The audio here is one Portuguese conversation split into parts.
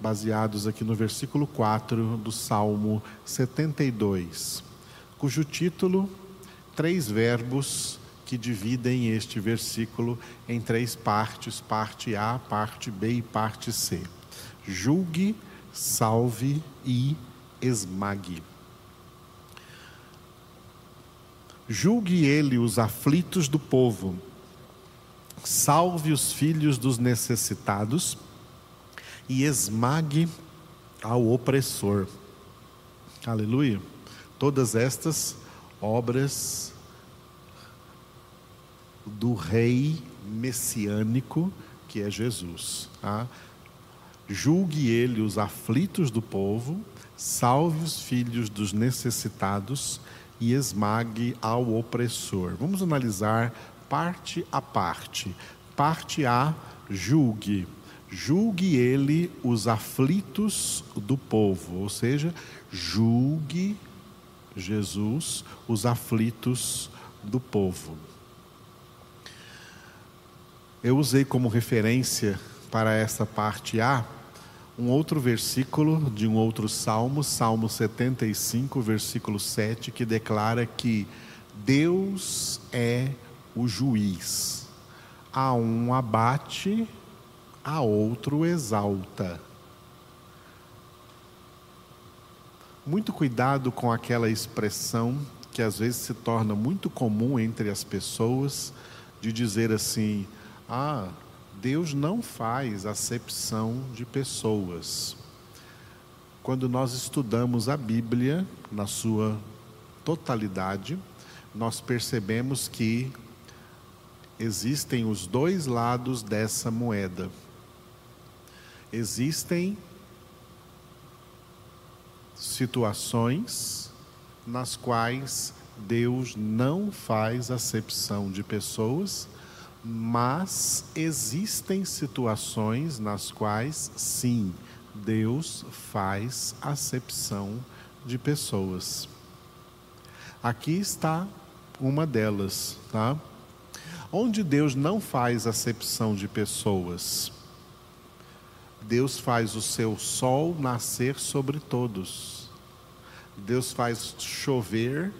baseados aqui no versículo 4 do Salmo 72, cujo título, três verbos que dividem este versículo em três partes: parte A, parte B e parte C. Julgue, salve e esmague. Julgue ele os aflitos do povo, salve os filhos dos necessitados e esmague ao opressor. Aleluia. Todas estas obras do rei messiânico que é Jesus. Tá? Julgue ele os aflitos do povo, salve os filhos dos necessitados e esmague ao opressor. Vamos analisar parte a parte. Parte A, julgue. Julgue ele os aflitos do povo, ou seja, julgue Jesus os aflitos do povo. Eu usei como referência para essa parte A um outro versículo de um outro salmo, Salmo 75, versículo 7, que declara que Deus é o juiz. A um abate, a outro exalta. Muito cuidado com aquela expressão que às vezes se torna muito comum entre as pessoas, de dizer assim: ah, Deus não faz acepção de pessoas. Quando nós estudamos a Bíblia na sua totalidade, nós percebemos que existem os dois lados dessa moeda. Existem situações nas quais Deus não faz acepção de pessoas mas existem situações nas quais, sim, Deus faz acepção de pessoas. Aqui está uma delas, tá? Onde Deus não faz acepção de pessoas, Deus faz o seu sol nascer sobre todos. Deus faz chover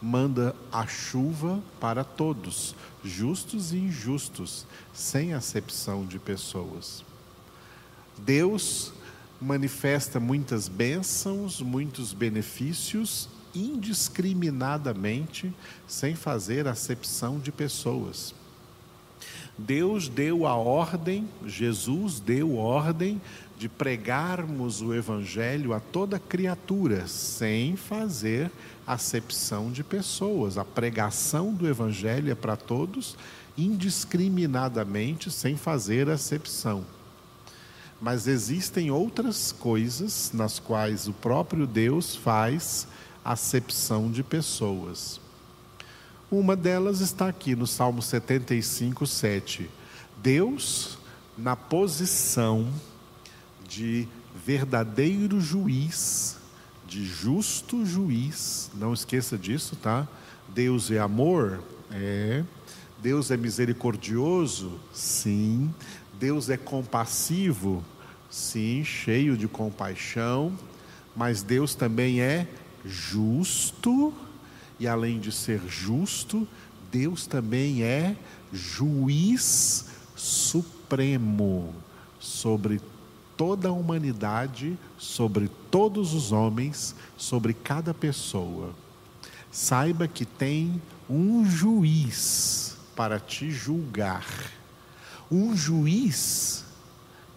manda a chuva para todos, justos e injustos, sem acepção de pessoas. Deus manifesta muitas bênçãos, muitos benefícios indiscriminadamente, sem fazer acepção de pessoas. Deus deu a ordem, Jesus deu ordem de pregarmos o Evangelho a toda criatura, sem fazer acepção de pessoas. A pregação do Evangelho é para todos, indiscriminadamente, sem fazer acepção. Mas existem outras coisas nas quais o próprio Deus faz acepção de pessoas. Uma delas está aqui no Salmo 75, 7. Deus, na posição de verdadeiro juiz, de justo juiz. Não esqueça disso, tá? Deus é amor? É. Deus é misericordioso? Sim. Deus é compassivo? Sim, cheio de compaixão. Mas Deus também é justo, e além de ser justo, Deus também é juiz supremo sobre toda a humanidade, sobre todos os homens, sobre cada pessoa. Saiba que tem um juiz para te julgar. Um juiz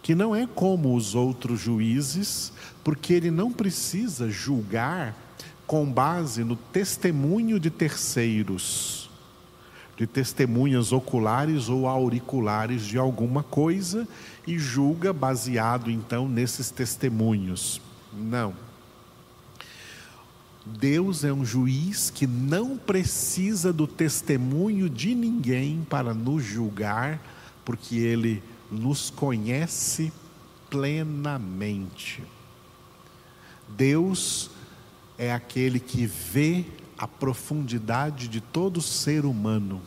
que não é como os outros juízes, porque ele não precisa julgar com base no testemunho de terceiros de testemunhas oculares ou auriculares de alguma coisa e julga baseado então nesses testemunhos. Não. Deus é um juiz que não precisa do testemunho de ninguém para nos julgar, porque ele nos conhece plenamente. Deus é aquele que vê a profundidade de todo ser humano,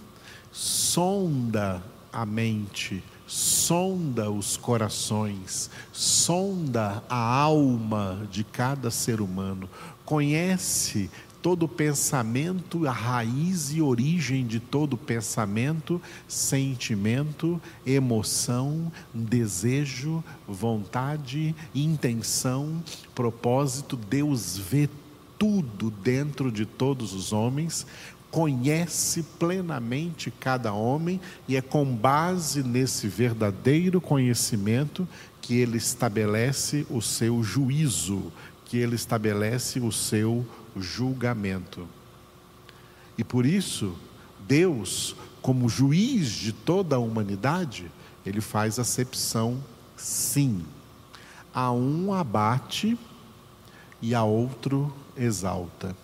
sonda a mente sonda os corações, sonda a alma de cada ser humano, conhece todo pensamento, a raiz e origem de todo pensamento, sentimento, emoção, desejo, vontade, intenção, propósito. Deus vê tudo dentro de todos os homens, conhece plenamente cada homem e é com base nesse verdadeiro conhecimento que ele estabelece o seu juízo, que ele estabelece o seu julgamento. E por isso, Deus, como juiz de toda a humanidade, ele faz acepção sim. A um abate e a outro exalta.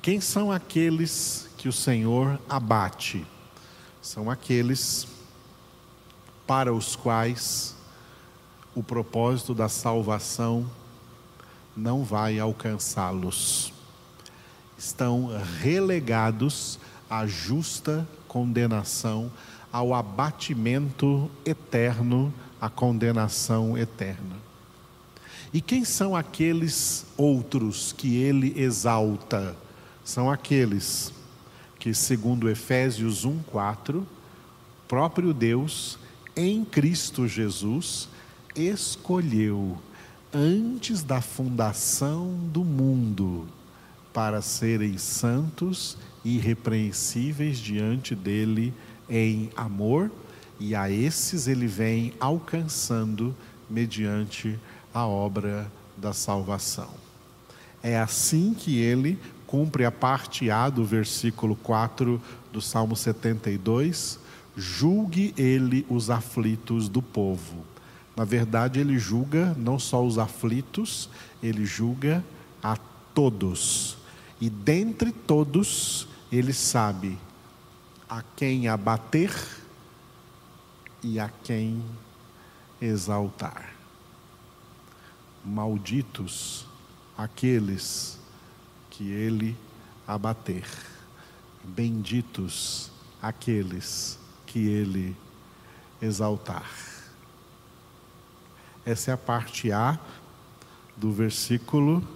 Quem são aqueles que o Senhor abate? São aqueles para os quais o propósito da salvação não vai alcançá-los. Estão relegados à justa condenação, ao abatimento eterno, à condenação eterna. E quem são aqueles outros que ele exalta? São aqueles que, segundo Efésios 1:4, próprio Deus em Cristo Jesus escolheu antes da fundação do mundo, para serem santos e irrepreensíveis diante dele em amor, e a esses ele vem alcançando mediante a obra da salvação. É assim que ele cumpre a parte A do versículo 4 do Salmo 72, julgue ele os aflitos do povo na verdade, ele julga não só os aflitos, ele julga a todos. E dentre todos, ele sabe a quem abater e a quem exaltar. Malditos aqueles que ele abater, benditos aqueles que ele exaltar. Essa é a parte A do versículo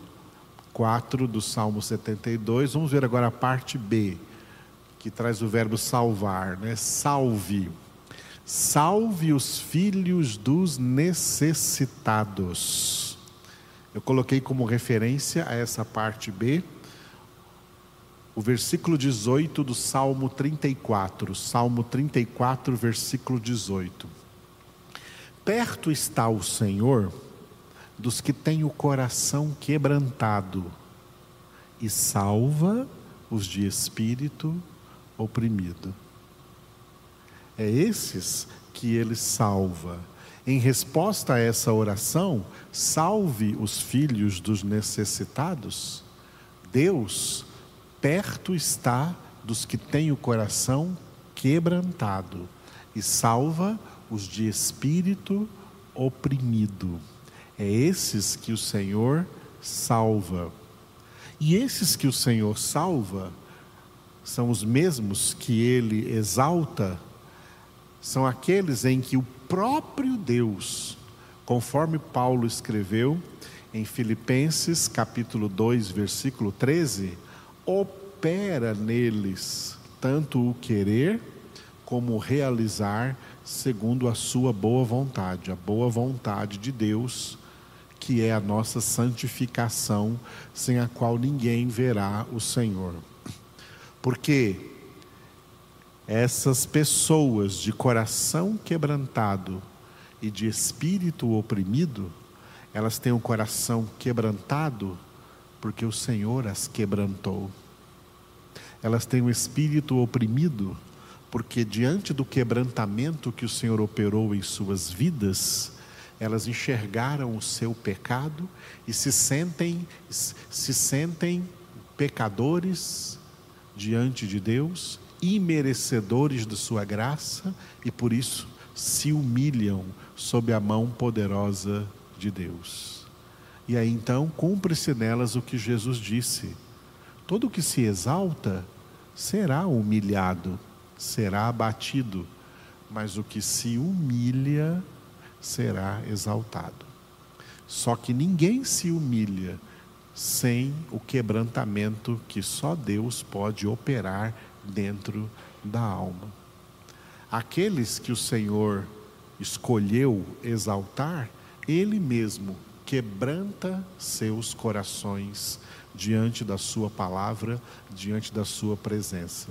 4 do Salmo 72. Vamos ver agora a parte B, que traz o verbo salvar, né? Salve. Salve os filhos dos necessitados. Eu coloquei como referência a essa parte B o versículo 18 do Salmo 34. Salmo 34, versículo 18. Perto está o Senhor dos que têm o coração quebrantado e salva os de espírito oprimido. É esses que ele salva. Em resposta a essa oração, salve os filhos dos necessitados. Deus perto está dos que têm o coração quebrantado e salva os de espírito oprimido. É esses que o Senhor salva. E esses que o Senhor salva são os mesmos que ele exalta, são aqueles em que o próprio Deus, conforme Paulo escreveu em Filipenses capítulo 2, versículo 13, opera neles tanto o querer como o realizar segundo a sua boa vontade, a boa vontade de Deus, que é a nossa santificação, sem a qual ninguém verá o Senhor. Porque essas pessoas de coração quebrantado e de espírito oprimido, elas têm o coração quebrantado porque o Senhor as quebrantou. Elas têm o espírito oprimido porque diante do quebrantamento que o Senhor operou em suas vidas, elas enxergaram o seu pecado e se sentem se sentem pecadores diante de Deus, imerecedores de sua graça e por isso se humilham sob a mão poderosa de Deus. E aí então cumpre-se nelas o que Jesus disse: todo que se exalta será humilhado será abatido, mas o que se humilha será exaltado. Só que ninguém se humilha sem o quebrantamento que só Deus pode operar dentro da alma. Aqueles que o Senhor escolheu exaltar, Ele mesmo quebranta seus corações diante da Sua palavra, diante da Sua presença.